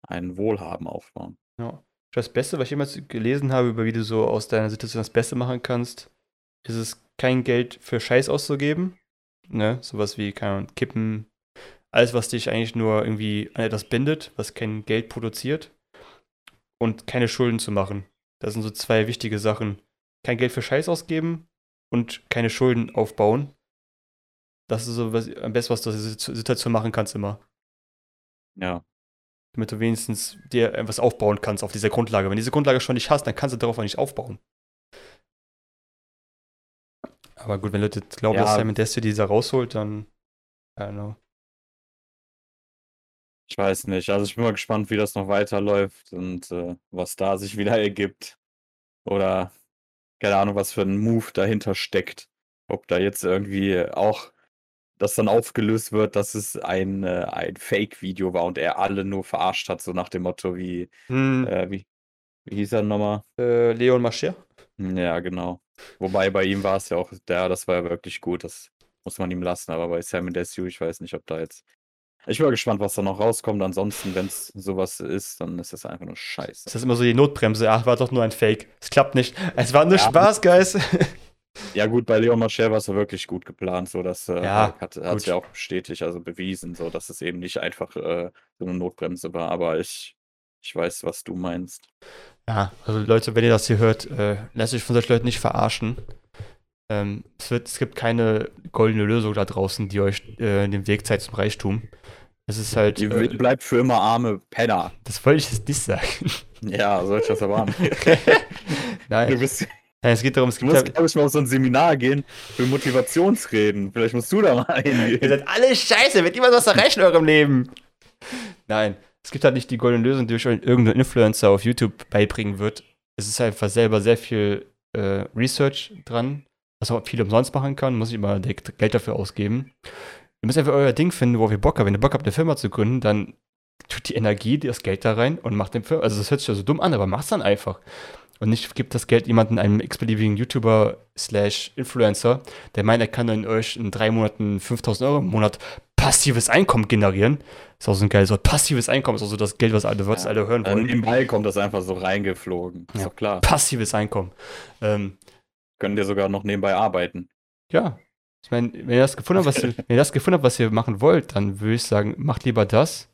ein Wohlhaben aufbauen. Ja. Das Beste, was ich jemals gelesen habe, über wie du so aus deiner Situation das Beste machen kannst, ist es, kein Geld für Scheiß auszugeben. Ne? Sowas wie, keine Ahnung, Kippen, alles, was dich eigentlich nur irgendwie an etwas bindet, was kein Geld produziert. Und keine Schulden zu machen. Das sind so zwei wichtige Sachen. Kein Geld für Scheiß ausgeben und keine Schulden aufbauen. Das ist so was, am besten, was du aus dieser Situation machen kannst immer Ja, damit du wenigstens dir etwas aufbauen kannst auf dieser Grundlage. Wenn du diese Grundlage schon nicht hast, dann kannst du darauf auch nicht aufbauen. Aber gut, wenn Leute glauben, Ja. dass Simon Destiny dieser rausholt, dann I don't know. ich weiß nicht. Also ich bin mal gespannt, wie das noch weiterläuft und äh, was da sich wieder ergibt. Oder keine Ahnung, was für ein Move dahinter steckt. Ob da jetzt irgendwie auch das dann aufgelöst wird, dass es ein, äh, ein Fake-Video war und er alle nur verarscht hat, so nach dem Motto wie, Hm, äh, wie, wie hieß er nochmal? äh, Leon Mascher? Ja, genau. Wobei bei ihm war es ja auch, der, das war ja wirklich gut, das muss man ihm lassen, aber bei Simon Desue, ich weiß nicht, ob da jetzt. Ich bin mal gespannt, was da noch rauskommt. Ansonsten, wenn es sowas ist, dann ist das einfach nur Scheiße. Das ist immer so die Notbremse. Ach, war doch nur ein Fake. Es klappt nicht. Es war nur Ja. Spaß, Guys. Ja, gut, bei Leon Mascher war es ja wirklich gut geplant, so dass äh, Ja, hat es ja auch bestätigt, also bewiesen, so dass es eben nicht einfach äh, so eine Notbremse war. Aber ich, ich weiß, was du meinst. Ja, also Leute, wenn ihr das hier hört, äh, lasst euch von solchen Leuten nicht verarschen. Ähm, es, wird, es gibt keine goldene Lösung da draußen, die euch äh, den Weg zeigt zum Reichtum. Es ist halt. Die Äh, bleibt für immer arme Penner. das wollte ich jetzt nicht sagen. Ja, soll ich das aber haben? Nein, Du, bist, nein, es geht darum, es du gibt musst, ja, glaube ich, mal auf so ein Seminar gehen für Motivationsreden. Vielleicht musst du da mal Ihr hingehen. seid alle scheiße, wird niemand was erreichen in eurem Leben. Nein, es gibt halt nicht die goldene Lösung, die euch irgendein Influencer auf YouTube beibringen wird. Es ist einfach selber sehr viel äh, Research dran, was man viel umsonst machen kann, muss ich immer direkt Geld dafür ausgeben. Ihr müsst einfach euer Ding finden, worauf ihr Bock habt. Wenn ihr Bock habt, eine Firma zu gründen, dann tut die Energie, das Geld da rein und macht den Firma. Also das hört sich ja so dumm an, aber macht's dann einfach. Und nicht gibt das Geld jemandem, einem x-beliebigen YouTuber slash Influencer, der meint, er kann in euch in drei Monaten 5000 Euro im Monat passives Einkommen generieren. Ist auch so ein geiles Wort. Passives Einkommen ist auch so das Geld, was alle, was Ja. alle hören Dann wollen. nebenbei kommt das einfach so reingeflogen. Ist Ja. doch klar. Passives Einkommen. Ähm, Können dir sogar noch nebenbei arbeiten. ja. Ich meine, wenn ihr das gefunden habt, was ihr, wenn ihr das gefunden habt, was ihr machen wollt, dann würde ich sagen, macht lieber das,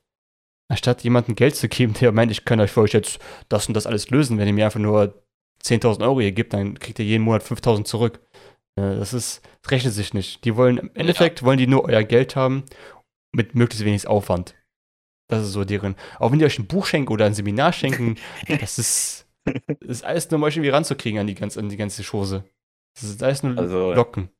anstatt jemandem Geld zu geben, der meint, ich kann euch für euch jetzt das und das alles lösen. Wenn ihr mir einfach nur 10.000 Euro hier gibt, dann kriegt ihr jeden Monat 5.000 zurück. Äh, Das ist, das rechnet sich nicht. Die wollen, im Endeffekt wollen die nur euer Geld haben, mit möglichst wenig Aufwand. Das ist so deren. Auch wenn die euch ein Buch schenken oder ein Seminar schenken, das ist, das ist alles nur, um euch irgendwie ranzukriegen an die, ganz, an die ganze Chose. Das ist alles nur Also, Locken.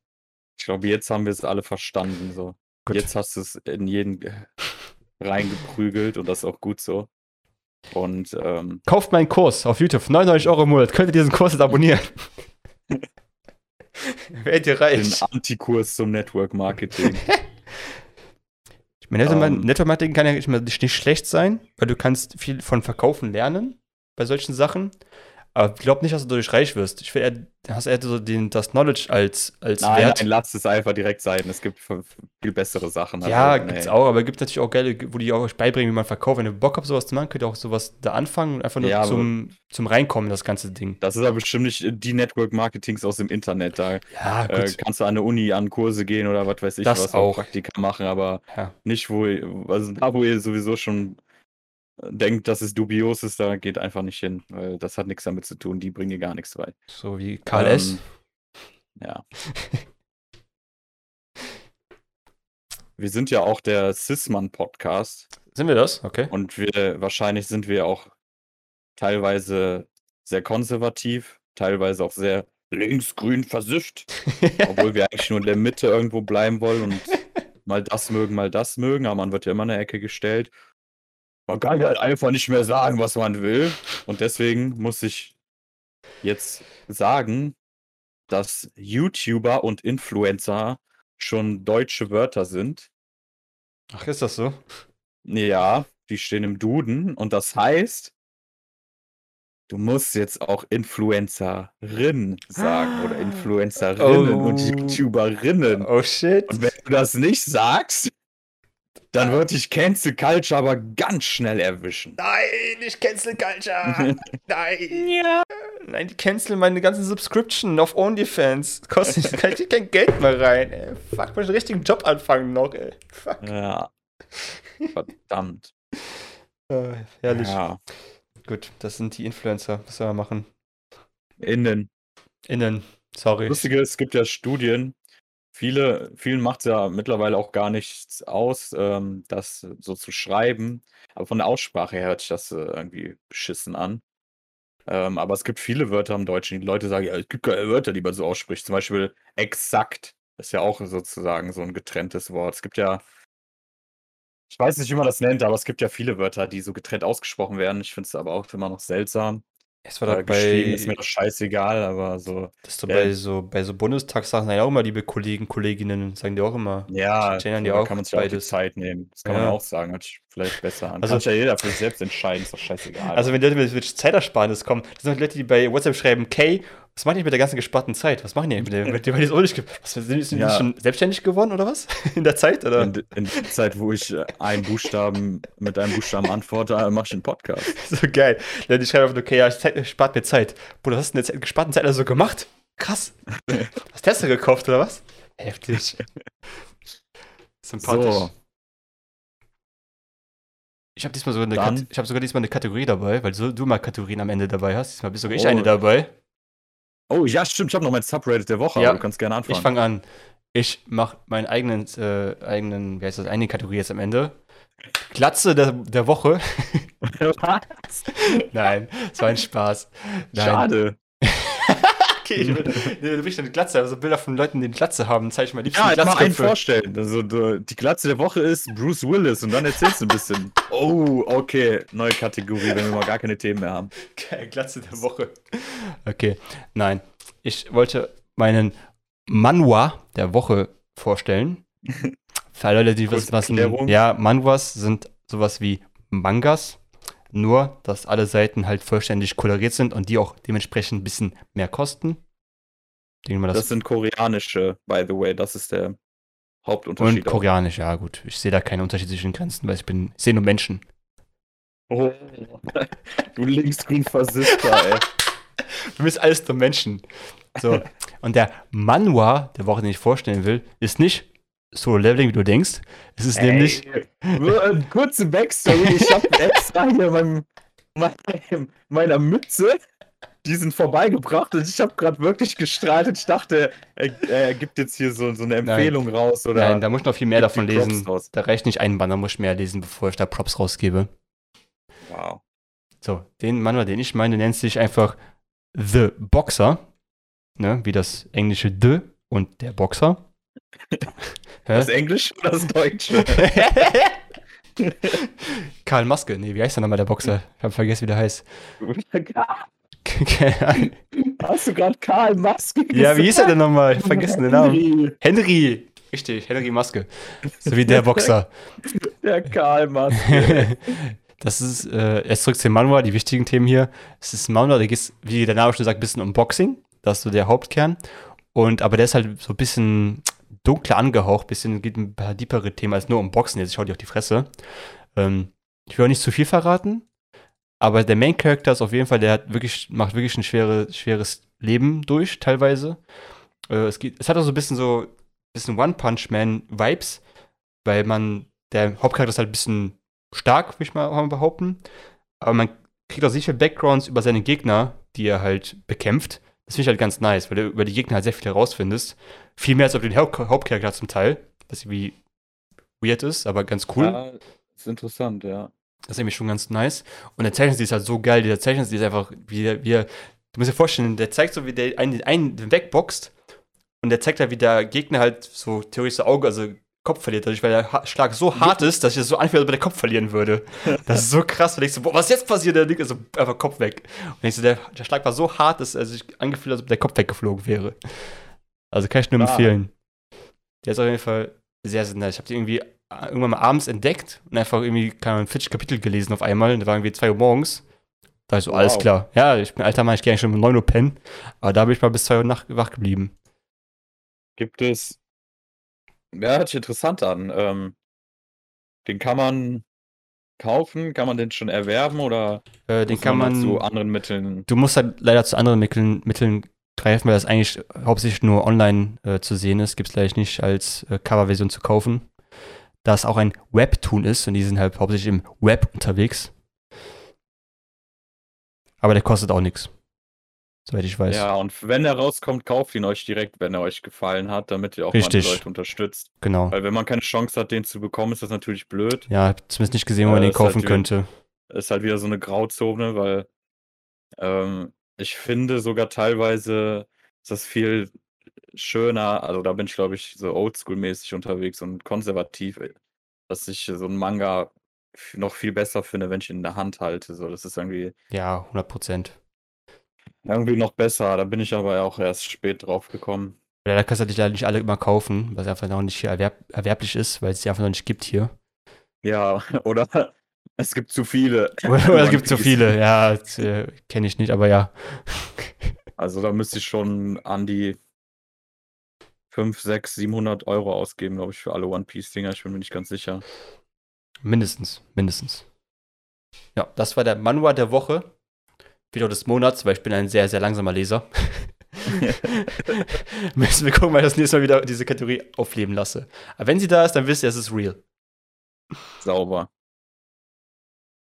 Ich glaube, jetzt haben wir es alle verstanden. So. Gut. Jetzt hast du es in jeden äh, reingeprügelt und das ist auch gut so. Und ähm, Kauft meinen Kurs auf YouTube, 99 Euro im Monat. Könnt ihr diesen Kurs jetzt abonnieren? Werdet ihr den reich. Antikurs zum Network Marketing. Ich meine, Network Ähm. Network Marketing kann ja nicht, nicht schlecht sein, weil du kannst viel von Verkaufen lernen bei solchen Sachen. Aber ich glaube nicht, dass du dadurch reich wirst. Ich will eher, hast eher so den, das Knowledge als, als Nein, Wert. nein, lass es einfach direkt sein. Es gibt viel bessere Sachen. ja, Also, gibt's nee. auch, aber es gibt natürlich auch geile, wo die auch euch beibringen, wie man verkauft. Wenn ihr Bock habt, sowas zu machen, könnt ihr auch sowas da anfangen und einfach nur Ja, zum, zum Reinkommen, das ganze Ding. Das ist aber bestimmt nicht die Network-Marketings aus dem Internet. Da Ja, äh, kannst du an der Uni an Kurse gehen oder was weiß ich, Das was auch. Praktika machen, aber ja. nicht, wo ihr, also da, wo ihr sowieso schon äh, denkt, dass es dubios ist, da geht einfach nicht hin, weil das hat nichts damit zu tun, die bringen gar nichts bei. So wie Karl S. Ähm, Ja. wir sind ja auch der Sisman-Podcast Sind wir das? Okay. und wir wahrscheinlich sind wir auch teilweise sehr konservativ, teilweise auch sehr linksgrün versifft, obwohl wir eigentlich nur in der Mitte irgendwo bleiben wollen und mal das mögen, mal das mögen, aber man wird ja immer in eine Ecke gestellt. Man kann halt einfach nicht mehr sagen, was man will. Und deswegen muss ich jetzt sagen, dass YouTuber und Influencer schon deutsche Wörter sind. Ach, ist das so? Ja, die stehen im Duden und das heißt, du musst jetzt auch Influencerin sagen oder Influencerinnen und Oh. YouTuberinnen. Oh shit. Und wenn du das nicht sagst, dann wird dich Cancel Culture aber ganz schnell erwischen. Nein, nicht Cancel Culture. Nein. Ja. Nein, die canceln meine ganzen Subscription auf OnlyFans. Kostet kann ich kein Geld mehr rein. Ey. Fuck, muss ich einen richtigen Job anfangen noch, ey. Fuck. Ja. Verdammt. Äh, herrlich. Ja. Gut, das sind die Influencer. Was soll man machen? Innen. Innen. Sorry. Lustige, ist, es gibt ja Studien. Viele, vielen macht es ja mittlerweile auch gar nichts aus, ähm, das so zu schreiben. Aber von der Aussprache her hört sich das äh, irgendwie beschissen an. Ähm, aber es gibt viele Wörter im Deutschen. Die Leute sagen, ja, es gibt keine Wörter, die man so ausspricht. Zum Beispiel exakt ist ja auch sozusagen so ein getrenntes Wort. Es gibt ja, ich weiß nicht, wie man das nennt, aber es gibt ja viele Wörter, die so getrennt ausgesprochen werden. Ich finde es aber auch immer noch seltsam. Es war doch bei, ist mir doch scheißegal, aber so. das ist doch bei so, bei so Bundestagssachen ja auch immer, liebe Kollegen, Kolleginnen, sagen die auch immer. Ja, da auch kann man sich auch die beides. Zeit nehmen. Das kann Ja. man auch sagen, sich vielleicht besser an. Also- kann ja jeder für sich selbst entscheiden, ist doch scheißegal. Also wenn Leute mit, Zeitersparnis kommen, das sind Leute, die bei WhatsApp schreiben, Kay, was machen die mit der ganzen gesparten Zeit? Was machen die mit der, mit die auch nicht? Was, sind, sind Ja. die schon selbstständig geworden oder was? In der Zeit? Oder? in, in der Zeit, wo ich äh, einen Buchstaben mit einem Buchstaben antworte, äh, mache ich einen Podcast. So geil. Leute, die schreiben einfach, okay, ja, Zeit, spart mir Zeit. Bruder, was hast du in der Zeit, gesparten Zeit also gemacht? Krass. Hast Tesla gekauft oder was? Heftig. Sympathisch. So, Ich habe diesmal sogar eine Dann- ich habe sogar diesmal eine Kategorie dabei, weil so, du mal Kategorien am Ende dabei hast. Diesmal bist sogar ich Oh. eine dabei. Oh ja, stimmt, ich habe noch mein Subreddit der Woche, Ja, aber du kannst gerne Ich anfangen. fange an. Ich mache meinen eigenen, äh, eigenen, wie heißt das, eine Kategorie jetzt am Ende. Glatze der, der Woche. Was? Nein, es war ein Spaß. Nein. Schade. Okay, ich will, du bist eine Glatze, also Bilder von Leuten, die eine Glatze haben, zeige ich mal liebsten Ja, jetzt mal einen vorstellen. Also, die Glatze der Woche ist Bruce Willis und dann erzählst du ein bisschen. Oh, okay, neue Kategorie, wenn wir mal gar keine Themen mehr haben. Geil, Glatze der Woche. Okay, nein. Ich wollte meinen Manhwa der Woche vorstellen. Für alle Leute, die wissen, was ein. Ja, Manhwas sind sowas wie Mangas. Nur, dass alle Seiten halt vollständig koloriert sind und die auch dementsprechend ein bisschen mehr kosten. Denke mal, das, Das sind koreanische, by the way. Das ist der und Hauptunterschied. auch. koreanisch, ja gut. Ich sehe da keine den Grenzen, weil ich bin, ich sehe nur Menschen. Oh, du linksgrün Versifter, ey. Für mich ist alles nur Menschen. So. Und der Manhwa der Woche, den ich vorstellen will, ist nicht so leveling, wie du denkst. Es ist nämlich. Ey, eine kurze Backstory. Ich habe extra hier meinem, meinem, meiner Mütze diesen vorbeigebracht und ich habe gerade wirklich gestrahlt und ich dachte, er, er gibt jetzt hier so, so eine Empfehlung raus oder. Nein, da muss ich noch viel mehr davon die lesen. raus. Da reicht nicht ein Banner, muss ich mehr lesen, bevor ich da Props rausgebe. Wow. So, den Manual, den ich meine, nennt sich einfach The Boxer. Ne, wie das englische The und der Boxer. Das Englisch oder das Deutsche? Karl Maske, nee, wie heißt der nochmal der Boxer? Ich hab vergessen, wie der heißt. Hast du gerade Karl Maske gesagt? ja, wie hieß er denn nochmal? Ich vergessen den Namen. Henry. Richtig, Henry Maske. So wie der Boxer. Der Karl Maske. das ist, äh, erst zurück zum Manual, die wichtigen Themen hier. Es ist ein Manual, da geht es, wie der Name schon sagt, ein bisschen um Boxing. Das ist so der Hauptkern. Und, aber der ist halt so ein bisschen dunkler angehaucht, bisschen geht ein paar deepere Themen als nur um Boxen. Jetzt schaut ihr auf die Fresse. Ähm, ich will auch nicht zu viel verraten, aber der Main Character ist auf jeden Fall, der hat wirklich, macht wirklich ein schwere, schweres Leben durch, teilweise. Äh, es, geht, es hat auch so ein bisschen so, bisschen One-Punch-Man-Vibes, weil man, der Hauptcharakter ist halt ein bisschen stark, würde ich mal behaupten. Aber man kriegt auch sicher Backgrounds über seine Gegner, die er halt bekämpft. Das finde ich halt ganz nice, weil du über die Gegner halt sehr viel herausfindest. Viel mehr als über den Haupt Hauptcharakter zum Teil, was irgendwie weird ist, aber ganz cool. Ja, ist interessant, ja. Das ist irgendwie schon ganz nice. Und der Zeichenstil ist halt so geil. Dieser Zeichenstil ist einfach, wie, wie er, du musst dir vorstellen, der zeigt so, wie der einen, einen wegboxt und der zeigt halt, wie der Gegner halt so theoretisch so Auge, also Kopf verliert, dadurch, weil der Schlag so hart ist, dass ich es so anfühlt, als ob er den Kopf verlieren würde. Das ist so krass, weil ich so, boah, was jetzt passiert? Der liegt so einfach Kopf weg. Und ich so, der, der Schlag war so hart, dass er sich angefühlt, als ob der Kopf weggeflogen wäre. Also kann ich nur ah. empfehlen. Der ist auf jeden Fall sehr, sehr nice. Ich habe den irgendwie irgendwann mal abends entdeckt und einfach irgendwie, keine Ahnung, 40 Kapitel gelesen auf einmal. Und da waren irgendwie 2 Uhr morgens. Da ist so, wow. alles klar. Ja, ich bin alter Mann, ich gehe eigentlich schon um 9 Uhr pennen. Aber da bin ich mal bis 2 Uhr nach, wach geblieben. Gibt es ja, hört sich interessant an. Ähm, den kann man kaufen? Kann man den schon erwerben oder Äh, den kann man zu anderen Mitteln? du musst halt leider zu anderen Mitteln Mitteln greifen, weil das eigentlich hauptsächlich nur online, äh, zu sehen ist. Gibt's leider nicht als, äh, Coverversion zu kaufen. Da es auch ein Webtoon ist und die sind halt hauptsächlich im Web unterwegs. Aber der kostet auch nichts soweit ich weiß. Ja, und wenn er rauskommt, kauft ihn euch direkt, wenn er euch gefallen hat, damit ihr auch Richtig. Leute unterstützt. Genau. Weil wenn man keine Chance hat, den zu bekommen, ist das natürlich blöd. Ja, zumindest nicht gesehen, wo man den kaufen halt könnte. Ist halt wieder so eine Grauzone, weil ähm, ich finde sogar teilweise ist das viel schöner, also da bin ich glaube ich so oldschool-mäßig unterwegs und konservativ, dass ich so einen Manga noch viel besser finde, wenn ich ihn in der Hand halte. So, das ist irgendwie. Ja, 100 Prozent. Irgendwie noch besser, da bin ich aber auch erst spät drauf gekommen. Ja, da kannst du natürlich nicht alle immer kaufen, was einfach noch nicht erwerb erwerblich ist, weil es die einfach noch nicht gibt hier. Ja, oder es gibt zu viele. oder es gibt zu viele, ja, äh, kenne ich nicht, aber ja. Also da müsste ich schon an die 5, 6, 700 Euro ausgeben, glaube ich, für alle One Piece-Dinger. Ich bin mir nicht ganz sicher. Mindestens, mindestens. Ja, das war der Manual der Woche. Video des Monats, weil ich bin ein sehr, sehr langsamer Leser. Müssen wir gucken, weil ich das nächste Mal wieder diese Kategorie aufleben lasse. Aber wenn sie da ist, dann wisst ihr, es ist real. Sauber.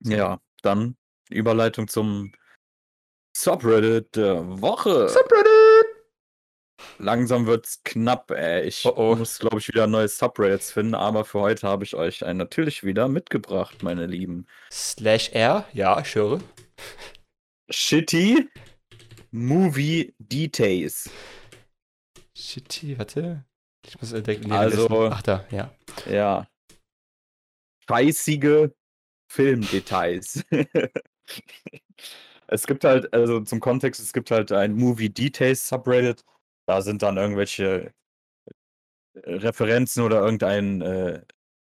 Ja, dann Überleitung zum Subreddit der Woche. Subreddit! Langsam wird's knapp, ey. Ich oh oh. muss, glaube ich, wieder neue Subreddits finden, aber für heute habe ich euch einen natürlich wieder mitgebracht, meine Lieben. Slash R, ja, ich höre. Shitty Movie Details. Shitty, warte. Ich muss entdecken. Also, ach da, ja. Ja. Scheißige Filmdetails. es gibt halt, also zum Kontext, es gibt halt ein Movie Details Subreddit. Da sind dann irgendwelche Referenzen oder irgendein äh,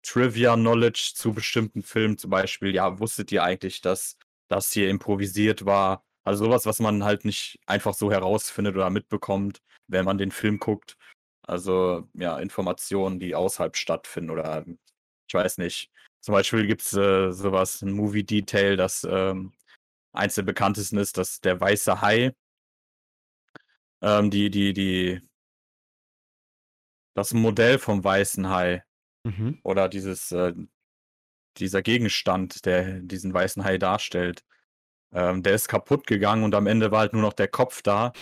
Trivia-Knowledge zu bestimmten Filmen. Zum Beispiel, ja, wusstet ihr eigentlich, dass das hier improvisiert war. Also sowas, was man halt nicht einfach so herausfindet oder mitbekommt, wenn man den Film guckt. Also ja, Informationen, die außerhalb stattfinden oder ich weiß nicht. Zum Beispiel gibt es äh, sowas, ein Movie-Detail, das ähm, eins der bekanntesten ist, dass der weiße Hai, ähm, die, die, die, das Modell vom weißen Hai mhm. oder dieses, äh, dieser Gegenstand, der diesen weißen Hai darstellt, ähm, der ist kaputt gegangen und am Ende war halt nur noch der Kopf da.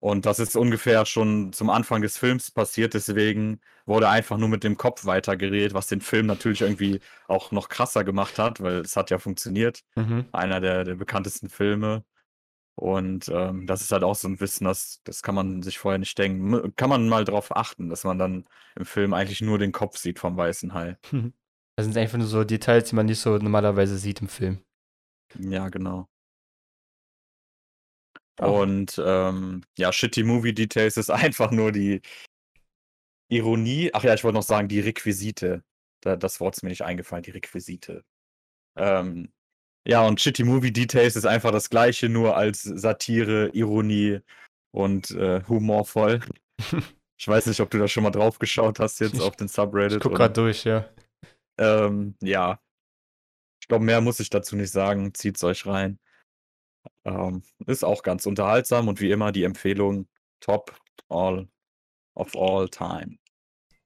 Und das ist ungefähr schon zum Anfang des Films passiert, deswegen wurde einfach nur mit dem Kopf weitergeredet, was den Film natürlich irgendwie auch noch krasser gemacht hat, weil es hat ja funktioniert. Mhm. Einer der, der bekanntesten Filme. Und ähm, das ist halt auch so ein Wissen, das, das kann man sich vorher nicht denken. Kann man mal drauf achten, dass man dann im Film eigentlich nur den Kopf sieht vom weißen Hai. Das sind einfach nur so Details, die man nicht so normalerweise sieht im Film. Ja, genau. Oh. Und ähm, ja, Shitty Movie Details ist einfach nur die Ironie. Ach ja, ich wollte noch sagen, die Requisite. Da, das Wort ist mir nicht eingefallen, die Requisite. Ähm, ja, und Shitty Movie Details ist einfach das gleiche, nur als Satire, Ironie und äh, humorvoll. ich weiß nicht, ob du da schon mal drauf geschaut hast jetzt Ich- auf den Subreddit. Ich guck gerade durch, ja. Ähm, ja. Ich glaube, mehr muss ich dazu nicht sagen. Zieht's euch rein. Ähm, ist auch ganz unterhaltsam und wie immer die Empfehlung top all of all time.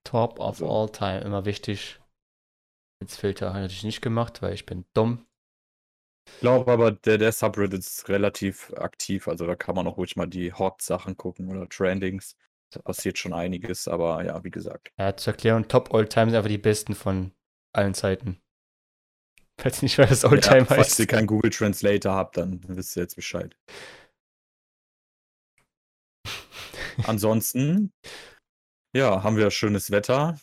Top of Also- all time, immer wichtig. Jetzt Filter habe ich nicht gemacht, weil ich bin dumm. Ich glaube aber, der, der Subreddit ist relativ aktiv, also da kann man auch ruhig mal die Hot-Sachen gucken oder Trendings. Da passiert schon einiges, aber ja, wie gesagt. Ja, zur Erklärung, Top All Time sind einfach die besten von allen Zeiten. Falls ihr nicht weiß, was All Ja, Time falls heißt. ihr keinen Google Translator habt, dann wisst ihr jetzt Bescheid. Ansonsten, ja, haben wir schönes Wetter.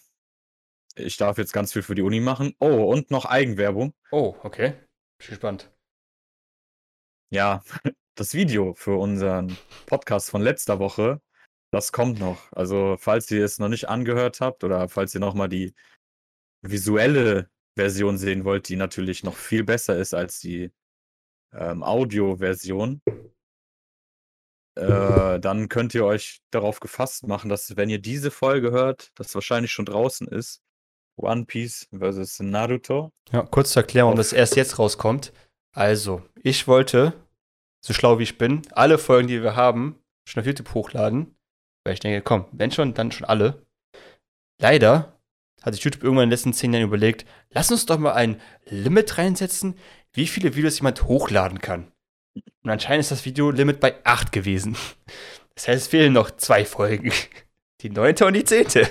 Ich darf jetzt ganz viel für die Uni machen. Oh, und noch Eigenwerbung. Oh, okay. Bin gespannt. Ja, das Video für unseren Podcast von letzter Woche, das kommt noch. Also, falls ihr es noch nicht angehört habt oder falls ihr noch mal die visuelle Version sehen wollt, die natürlich noch viel besser ist als die ähm, Audio-Version, äh, dann könnt ihr euch darauf gefasst machen, dass wenn ihr diese Folge hört, das wahrscheinlich schon draußen ist. One Piece versus Naruto. Ja, kurz zur Erklärung, dass erst jetzt rauskommt. Also, ich wollte, so schlau wie ich bin, alle Folgen, die wir haben, schon auf YouTube hochladen. Weil ich denke, komm, wenn schon, dann schon alle. Leider hat sich YouTube irgendwann in den letzten zehn Jahren überlegt, lass uns doch mal ein Limit reinsetzen, wie viele Videos jemand hochladen kann. Und anscheinend ist das Video-Limit bei 8 gewesen. Das heißt, es fehlen noch zwei Folgen. Die neunte und die zehnte.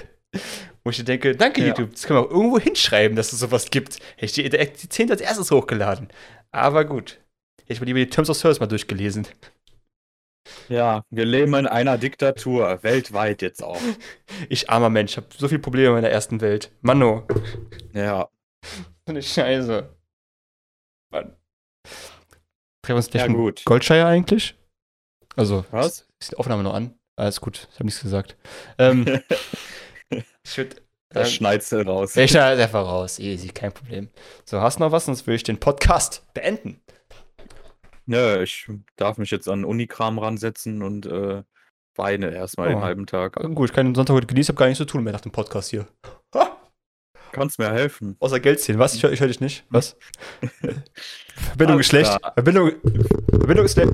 Wo ich denke, danke Ja. YouTube, das können wir auch irgendwo hinschreiben, dass es sowas gibt. Hätte ich die, zehnte als erstes hochgeladen. Aber gut. Hätte ich mal lieber die Terms of Service mal durchgelesen. Ja, wir leben in einer Diktatur, weltweit jetzt auch. Ich armer Mensch, habe so viele Probleme in meiner ersten Welt. Manno, Ja, so eine Scheiße. Mann. Treffen wir uns gleich ja gut. Goldscheier eigentlich? Also, Was? Ist, die Aufnahme noch an? Alles gut, ich habe nichts gesagt. Ähm, ich würde. Das Ähm, schneidest du raus. ich schneide einfach raus. Easy, kein Problem. So, hast du noch was? Sonst würde ich den Podcast beenden. Nö, ich darf mich jetzt an Unikram ransetzen und äh, weine erstmal den Oh. halben Tag. Gut, ich kann den Sonntag heute genießen, habe gar nichts zu tun mehr nach dem Podcast hier. Ha! Kannst mir helfen. Außer Geld ziehen. Was? Ich höre ich hör dich nicht. Was? Verbindung ist schlecht. Verbindung, Verbindung ist schlecht.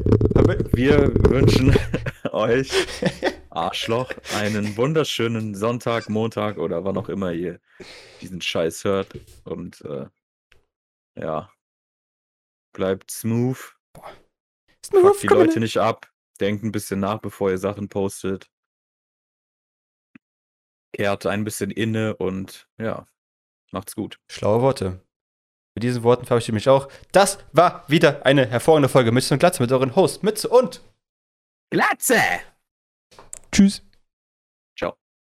Wir wünschen euch, Arschloch, einen wunderschönen Sonntag, Montag oder wann auch immer ihr diesen Scheiß hört. Und äh, ja, bleibt smooth. Fuck die Leute nicht ab. Denkt ein bisschen nach, bevor ihr Sachen postet. Kehrt ein bisschen inne und ja, macht's gut. Schlaue Worte. Mit diesen Worten verabschiede ich mich auch. Das war wieder eine hervorragende Folge Mütze und Glatze mit euren Hosts Mütze und Glatze! Tschüss.